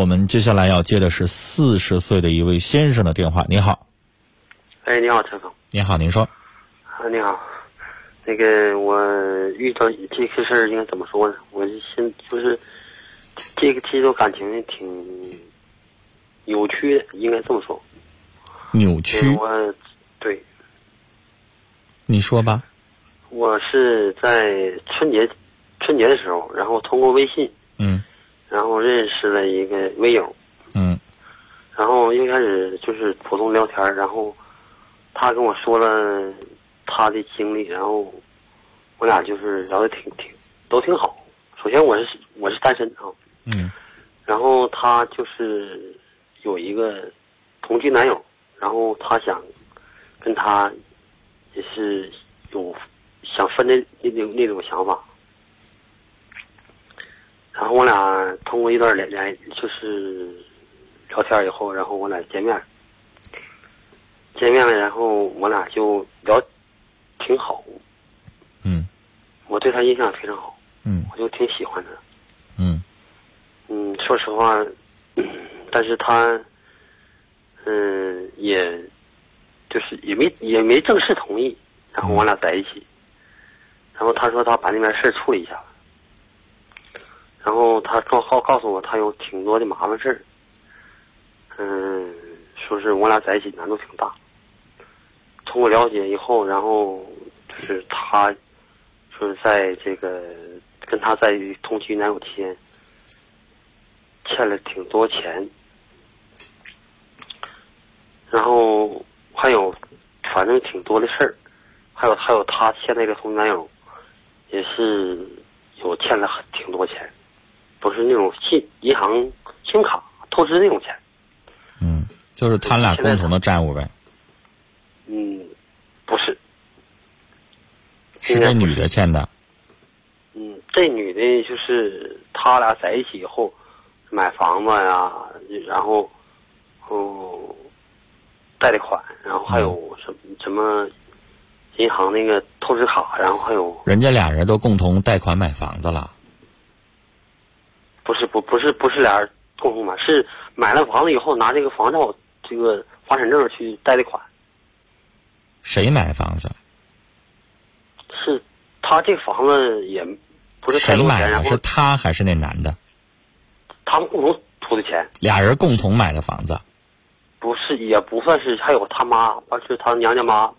我们接下来要接的是四十岁的一位先生的电话。你好，哎，你好，陈总。你好，您说。啊，你好。那个，我遇到这个事儿应该怎么说呢？我现就是这个这段感情挺扭曲的，应该这么说。扭曲？我，对。你说吧。我是在春节春节的时候，然后通过微信，嗯，然后认识了一个微友，嗯，然后一开始就是普通聊天，然后他跟我说了他的经历，然后我俩就是聊的挺挺都挺好。首先我是我是单身啊，嗯，然后他就是有一个同居男友，然后他想跟他也是有。想分的那那那种想法，然后我俩通过一段连连就是聊天以后，然后我俩见面，见面了，然后我俩就聊挺好，嗯，我对他印象非常好，嗯，我就挺喜欢他，嗯，嗯，说实话，但是他，嗯，也就是也没也没正式同意，然后我俩在一起。然后他说他把那边事儿处理一下，然后他告告告诉我他有挺多的麻烦事儿，嗯，说是我俩在一起难度挺大。通过了解以后，然后就是他，就是在这个跟他在同居男友期间欠了挺多钱，然后还有反正挺多的事儿，还有还有他现在的同居男友。也是有欠了很挺多钱，不是那种信银行信用卡透支那种钱。嗯，就是他俩共同的债务呗。嗯，不是。是这女的欠的。嗯，这女的就是他俩在一起以后买房子呀，然后哦贷的款，然后还有什么什么。银行那个透支卡，然后还有人家俩人都共同贷款买房子了，不是不不是不是俩人共同买，是买了房子以后拿这个房照这个房产证去贷的款。谁买房子？是他这房子也不是谁买的？是他还是那男的？他们共同出的钱。俩人共同买的房子？不是，也不算是，还有他妈，而是他娘家妈。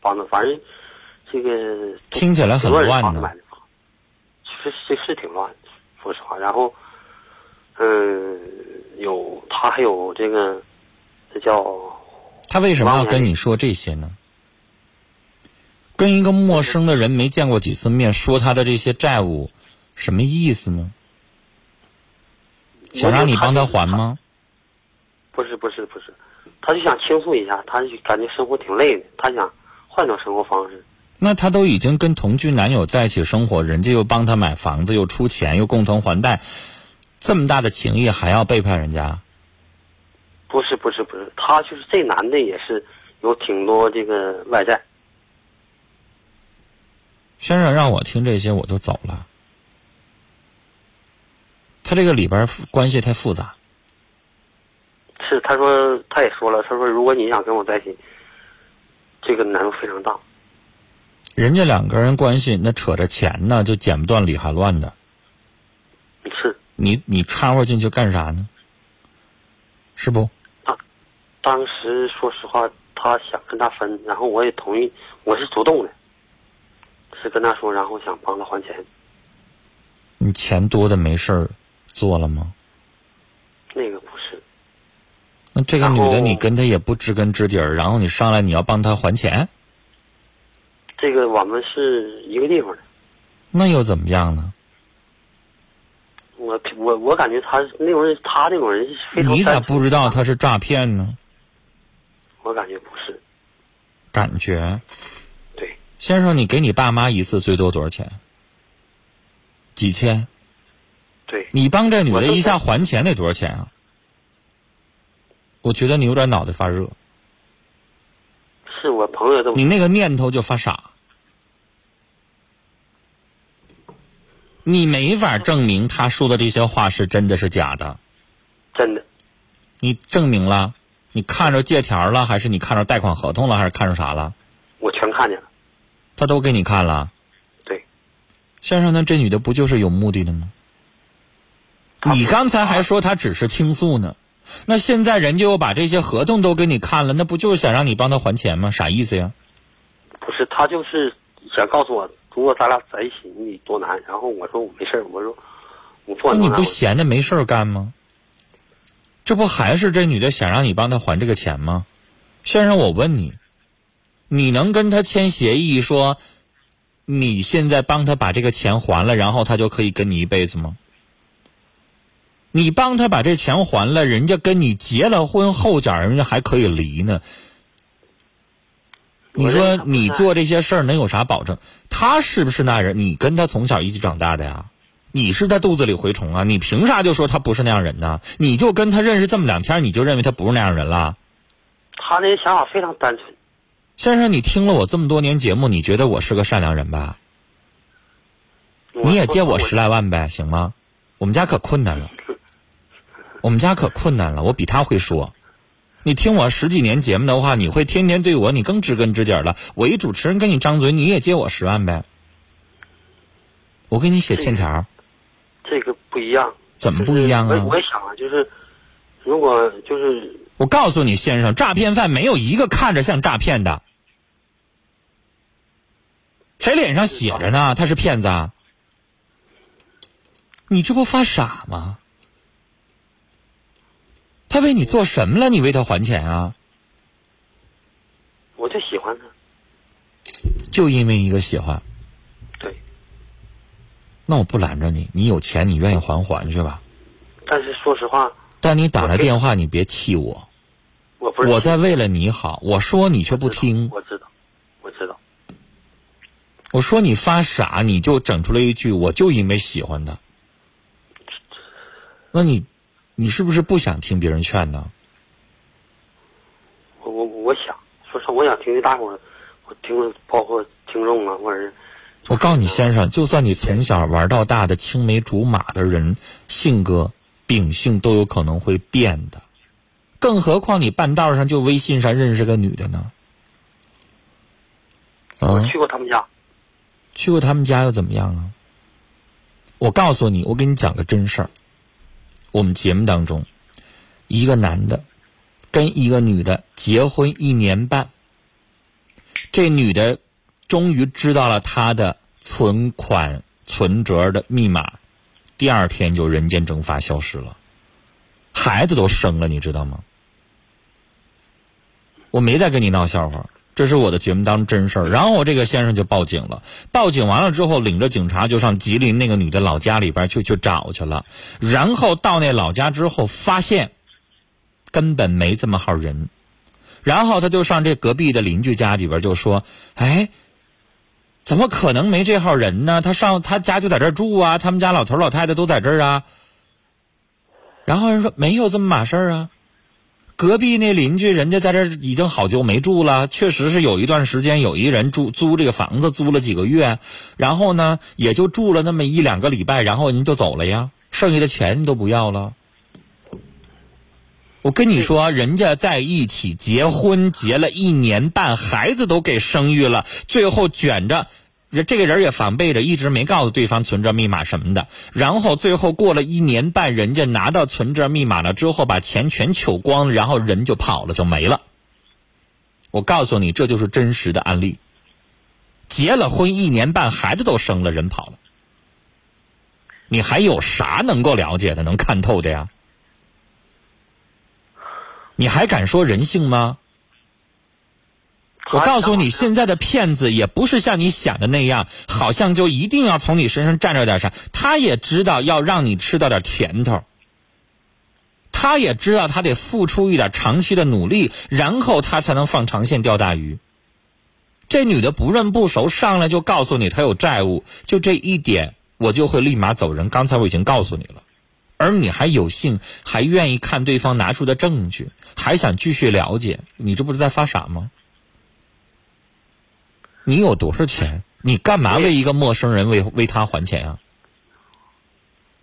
房子，反正这个听起来很乱呢。是是是挺乱，说实话。然后，嗯，有他还有这个，这叫他为什么要跟你说这些呢？跟一个陌生的人没见过几次面，说他的这些债务，什么意思呢？想让你帮他还吗？不是不是不是，他就想倾诉一下，他就感觉生活挺累的，他想。换种生活方式，那他都已经跟同居男友在一起生活，人家又帮他买房子，又出钱，又共同还贷，这么大的情谊还要背叛人家？不是不是不是，他就是这男的也是有挺多这个外债。先生让我听这些我就走了，他这个里边关系太复杂。是他说他也说了，他说如果你想跟我在一起。这个难度非常大。人家两个人关系那扯着钱呢，就剪不断理还乱的。是。你你掺和进去干啥呢？是不？啊，当时说实话，他想跟他分，然后我也同意，我是主动的，是跟他说，然后想帮他还钱。你钱多的没事儿做了吗？那个不是。那这个女的，你跟她也不知根知底儿，然后你上来你要帮她还钱？这个我们是一个地方的。那又怎么样呢？我我我感觉他那种人，他那种人是非常。你咋不知道他是诈骗呢？我感觉不是。感觉。对。先生，你给你爸妈一次最多多少钱？几千。对。你帮这女的一下还钱得多少钱啊？我觉得你有点脑袋发热，是我朋友的。你那个念头就发傻，你没法证明他说的这些话是真的是假的。真的，你证明了？你看着借条了，还是你看着贷款合同了，还是看着啥了？我全看见了。他都给你看了。对，先生，那这女的不就是有目的的吗？你刚才还说她只是倾诉呢，那现在人家又把这些合同都给你看了，那不就是想让你帮他还钱吗？啥意思呀？不是，他就是想告诉我，如果咱俩在一起，你多难。然后我说我没事我说我不管你不闲着没事干吗？这不还是这女的想让你帮她还这个钱吗？先生，我问你，你能跟她签协议说，你现在帮她把这个钱还了，然后她就可以跟你一辈子吗？你帮她把这钱还了，人家跟你结了婚，后脚人家还可以离呢。你说你做这些事儿能有啥保证？他是不是那人？你跟他从小一起长大的呀？你是他肚子里蛔虫啊？你凭啥就说他不是那样人呢？你就跟他认识这么两天，你就认为他不是那样人了？他那想法非常单纯。先生，你听了我这么多年节目，你觉得我是个善良人吧？你也借我十来万呗，行吗？我们家可困难了，我们家可困难了。我比他会说。你听我十几年节目的话，你会天天对我，你更知根知底了。我一主持人跟你张嘴，你也借我十万呗？我给你写欠条。这个不一样，怎么不一样啊？我我也想啊，就是如果就是，我告诉你，先生，诈骗犯没有一个看着像诈骗的，谁脸上写着呢？他是骗子啊！你这不发傻吗？他为你做什么了？你为他还钱啊？我就喜欢他，就因为一个喜欢。对那我不拦着你，你有钱你愿意还还去吧。但是说实话，但你打来电话你别气我。我不是我在为了你好，我说你却不听。我知道，我知道。我说你发傻，你就整出来一句，我就因为喜欢他。那你，你是不是不想听别人劝呢？我我我想，说实话，我想听听大伙儿，我听了包括听众啊，或者是。我告诉你，先生，就算你从小玩到大的青梅竹马的人，性格秉性都有可能会变的，更何况你半道上就微信上认识个女的呢？我去过他们家，去过他们家又怎么样啊？我告诉你，我给你讲个真事儿。我们节目当中，一个男的跟一个女的结婚一年半，这女的。终于知道了他的存款存折的密码，第二天就人间蒸发消失了，孩子都生了，你知道吗？我没在跟你闹笑话，这是我的节目当真事儿。然后我这个先生就报警了，报警完了之后，领着警察就上吉林那个女的老家里边去去找去了。然后到那老家之后，发现根本没这么号人。然后他就上这隔壁的邻居家里边就说：“哎。”怎么可能没这号人呢？他上他家就在这住啊，他们家老头老太太都在这儿啊。然后人说没有这么码事儿啊，隔壁那邻居人家在这已经好久没住了，确实是有一段时间有一人住租这个房子租了几个月，然后呢也就住了那么一两个礼拜，然后人就走了呀，剩下的钱都不要了。我跟你说，人家在一起结婚结了一年半，孩子都给生育了，最后卷着，这这个人也防备着，一直没告诉对方存折密码什么的。然后最后过了一年半，人家拿到存折密码了之后，把钱全取光，然后人就跑了，就没了。我告诉你，这就是真实的案例。结了婚一年半，孩子都生了，人跑了，你还有啥能够了解的、能看透的呀？你还敢说人性吗？我告诉你，现在的骗子也不是像你想的那样，好像就一定要从你身上占着点啥。他也知道要让你吃到点甜头，他也知道他得付出一点长期的努力，然后他才能放长线钓大鱼。这女的不认不熟，上来就告诉你她有债务，就这一点，我就会立马走人。刚才我已经告诉你了。而你还有幸，还愿意看对方拿出的证据，还想继续了解，你这不是在发傻吗？你有多少钱？你干嘛为一个陌生人为为他还钱啊？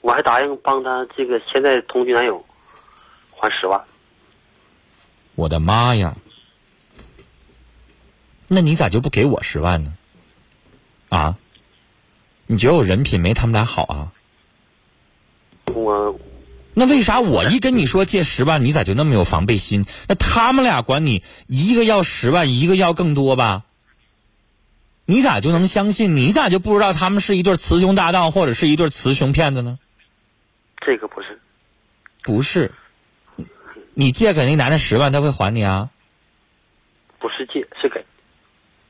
我还答应帮他这个现在同居男友还十万。我的妈呀！那你咋就不给我十万呢？啊？你觉得我人品没他们俩好啊？我那为啥我一跟你说借十万，你咋就那么有防备心？那他们俩管你一个要十万，一个要更多吧？你咋就能相信？你咋就不知道他们是一对雌雄搭档，或者是一对雌雄骗子呢？这个不是，不是，你借给那男的十万，他会还你啊？不是借，是给。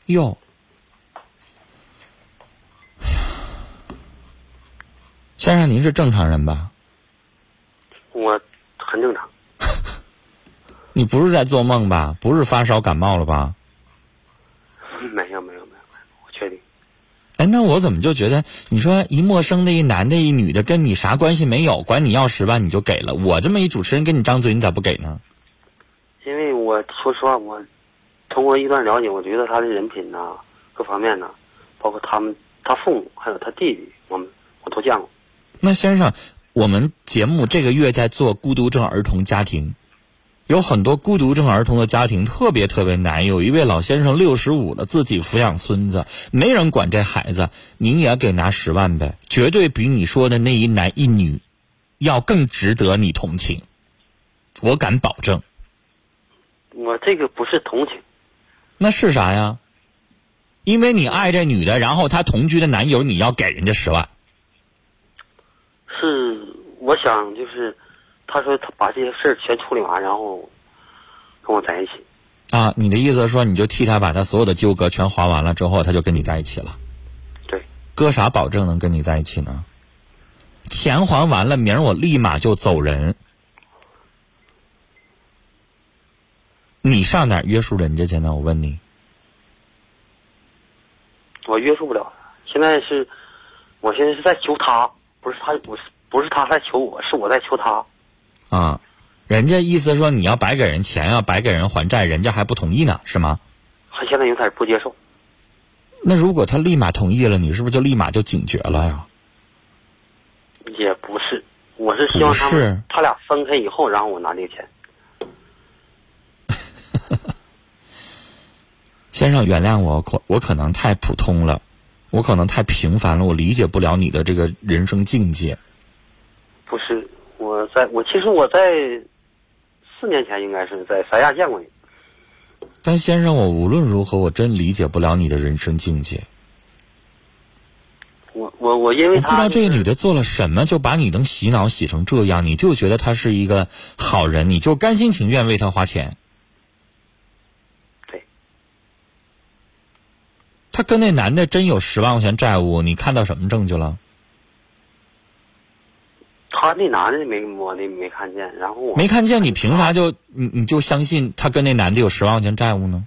哟，先生，您是正常人吧？我很正常。你不是在做梦吧？不是发烧感冒了吧？没有没有没有没有，我确定。哎，那我怎么就觉得你说一陌生的一男的一女的跟你啥关系没有，管你要十万你就给了？我这么一主持人跟你张嘴，你咋不给呢？因为我说实话，我通过一段了解，我觉得他的人品呐，各方面呐，包括他们他父母还有他弟弟，我们我都见过。那先生，我们节目这个月在做孤独症儿童家庭，有很多孤独症儿童的家庭特别特别难。有一位老先生六十五了，自己抚养孙子，没人管这孩子，您也给拿十万呗，绝对比你说的那一男一女要更值得你同情，我敢保证。我这个不是同情，那是啥呀？因为你爱这女的，然后她同居的男友，你要给人家十万。是我想就是，他说他把这些事儿全处理完，然后跟我在一起。啊，你的意思是说，你就替他把他所有的纠葛全还完了之后，他就跟你在一起了？对，搁啥保证能跟你在一起呢？钱还完了，明儿我立马就走人。你上哪儿约束人家去呢？我问你。我约束不了。现在是，我现在是在求他，不是他，我是不是他在求我，是我在求他。啊，人家意思说你要白给人钱啊，白给人还债，人家还不同意呢，是吗？他现在有点不接受。那如果他立马同意了，你是不是就立马就警觉了呀？也不是，我是希望他们他俩分开以后，然后我拿这个钱。先生，原谅我，可我可能太普通了，我可能太平凡了，我理解不了你的这个人生境界。不是，我在我其实我在四年前应该是在三亚见过你。但先生，我无论如何，我真理解不了你的人生境界。我我我因为我不知道这个女的做了什么，就把你能洗脑洗成这样，你就觉得她是一个好人，你就甘心情愿为她花钱。对，她跟那男的真有十万块钱债务，你看到什么证据了？他那男的没我那没看见，然后我没看见，你凭啥就你你就相信他跟那男的有十万块钱债务呢？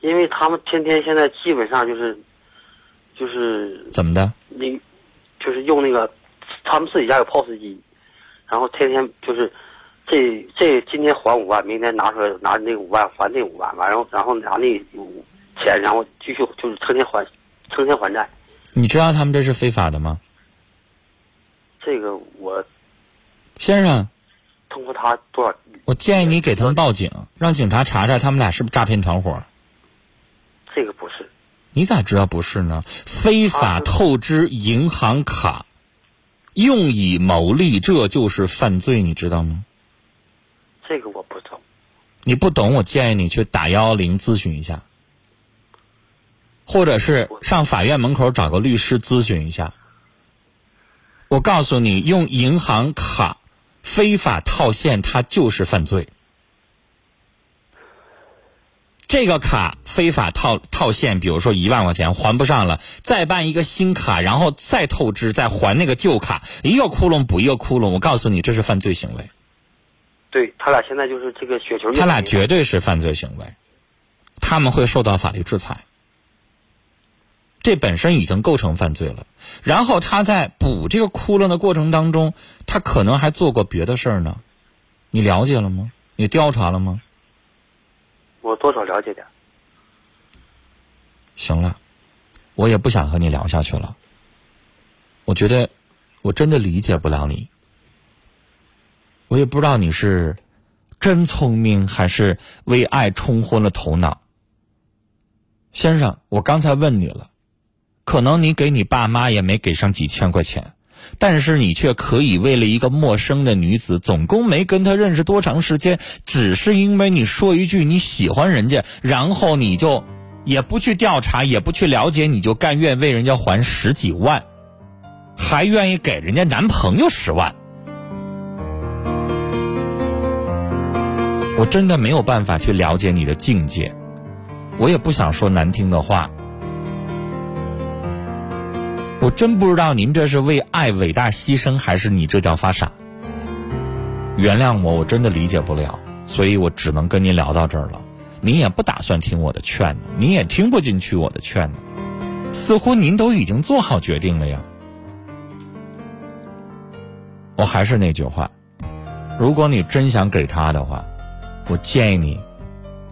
因为他们天天现在基本上就是就是怎么的？你就是用那个他们自己家有 POS 机，然后天天就是这这今天还五万，明天拿出来拿那五万还那五万，完然后然后拿那五钱，然后继续就是成天还成天还债。你知道他们这是非法的吗？这个我先生，通过他多少我建议你给他们报警，让警察查查他们俩是不是诈骗团伙。这个不是你咋知道不是呢？非法透支银行卡，用以牟利，这就是犯罪，你知道吗？这个我不懂。你不懂，我建议你去打幺幺零咨询一下，或者是上法院门口找个律师咨询一下。我告诉你，用银行卡非法套现，它就是犯罪。这个卡非法套套现，比如说一万块钱还不上了，再办一个新卡，然后再透支，再还那个旧卡，一个窟窿补一个窟窿。我告诉你，这是犯罪行为。对他俩现在就是这个雪球。他俩绝对是犯罪行为，他们会受到法律制裁。这本身已经构成犯罪了。然后他在补这个窟窿的过程当中，他可能还做过别的事儿呢。你了解了吗？你调查了吗？我多少了解点。行了，我也不想和你聊下去了。我觉得我真的理解不了你。我也不知道你是真聪明还是为爱冲昏了头脑。先生，我刚才问你了，可能你给你爸妈也没给上几千块钱，但是你却可以为了一个陌生的女子，总共没跟她认识多长时间，只是因为你说一句你喜欢人家，然后你就也不去调查，也不去了解，你就甘愿为人家还十几万，还愿意给人家男朋友十万。我真的没有办法去了解你的境界，我也不想说难听的话。我真不知道您这是为爱伟大牺牲，还是你这叫发傻。原谅我，我真的理解不了，所以我只能跟您聊到这儿了。您也不打算听我的劝呢，您也听不进去我的劝呢，似乎您都已经做好决定了呀。我还是那句话，如果你真想给他的话。我建议你，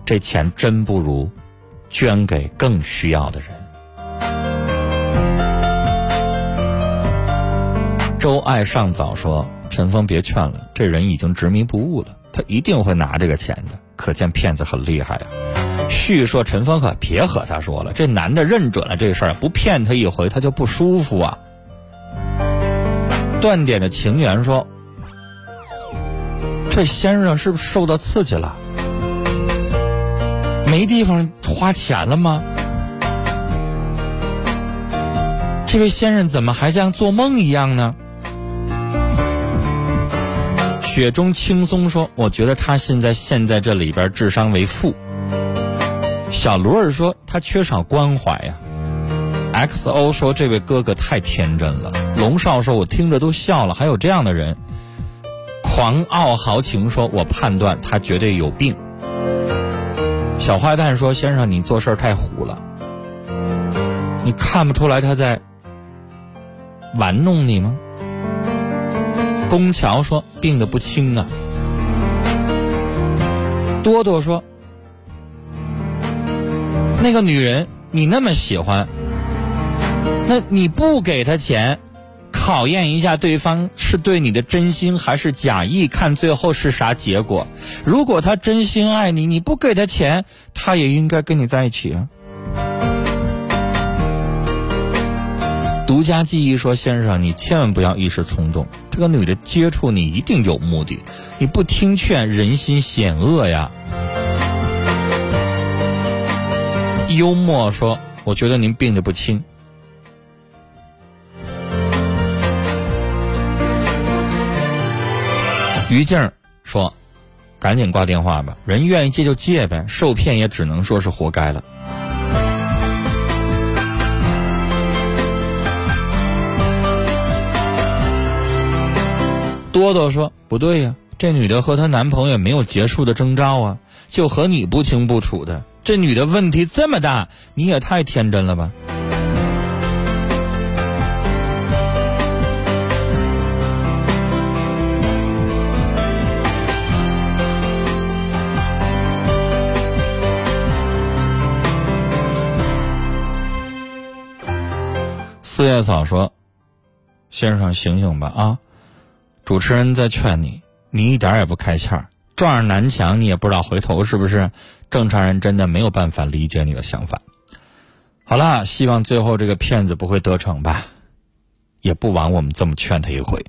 这钱真不如捐给更需要的人。周爱上早说：“陈峰别劝了，这人已经执迷不悟了，他一定会拿这个钱的。可见骗子很厉害呀。”旭说：“陈峰可别和他说了，这男的认准了这事儿，不骗他一回，他就不舒服啊。”断点的情缘说。这先生是不是受到刺激了？没地方花钱了吗？这位先生怎么还像做梦一样呢？雪中轻松说：“我觉得他现在陷在这里边，智商为负。”小罗儿说：“他缺少关怀呀。”XO 说：“这位哥哥太天真了。”龙少说：“我听着都笑了，还有这样的人。”狂傲豪情说：“我判断他绝对有病。”小坏蛋说：“先生，你做事太虎了，你看不出来他在玩弄你吗？”宫桥说：“病得不轻啊。”多多说：“那个女人你那么喜欢，那你不给她钱？”考验一下对方是对你的真心还是假意，看最后是啥结果。如果他真心爱你，你不给他钱，他也应该跟你在一起啊。独家记忆说：“先生，你千万不要一时冲动。这个女的接触你一定有目的，你不听劝，人心险恶呀。”幽默说：“我觉得您病得不轻。”于静说：“赶紧挂电话吧，人愿意借就借呗，受骗也只能说是活该了。”多多说：“不对呀，这女的和她男朋友没有结束的征兆啊，就和你不清不楚的。这女的问题这么大，你也太天真了吧。”四叶草说：“先生，醒醒吧啊！主持人在劝你，你一点也不开窍，撞上南墙你也不知道回头是不是？正常人真的没有办法理解你的想法。好了，希望最后这个骗子不会得逞吧，也不枉我们这么劝他一回。”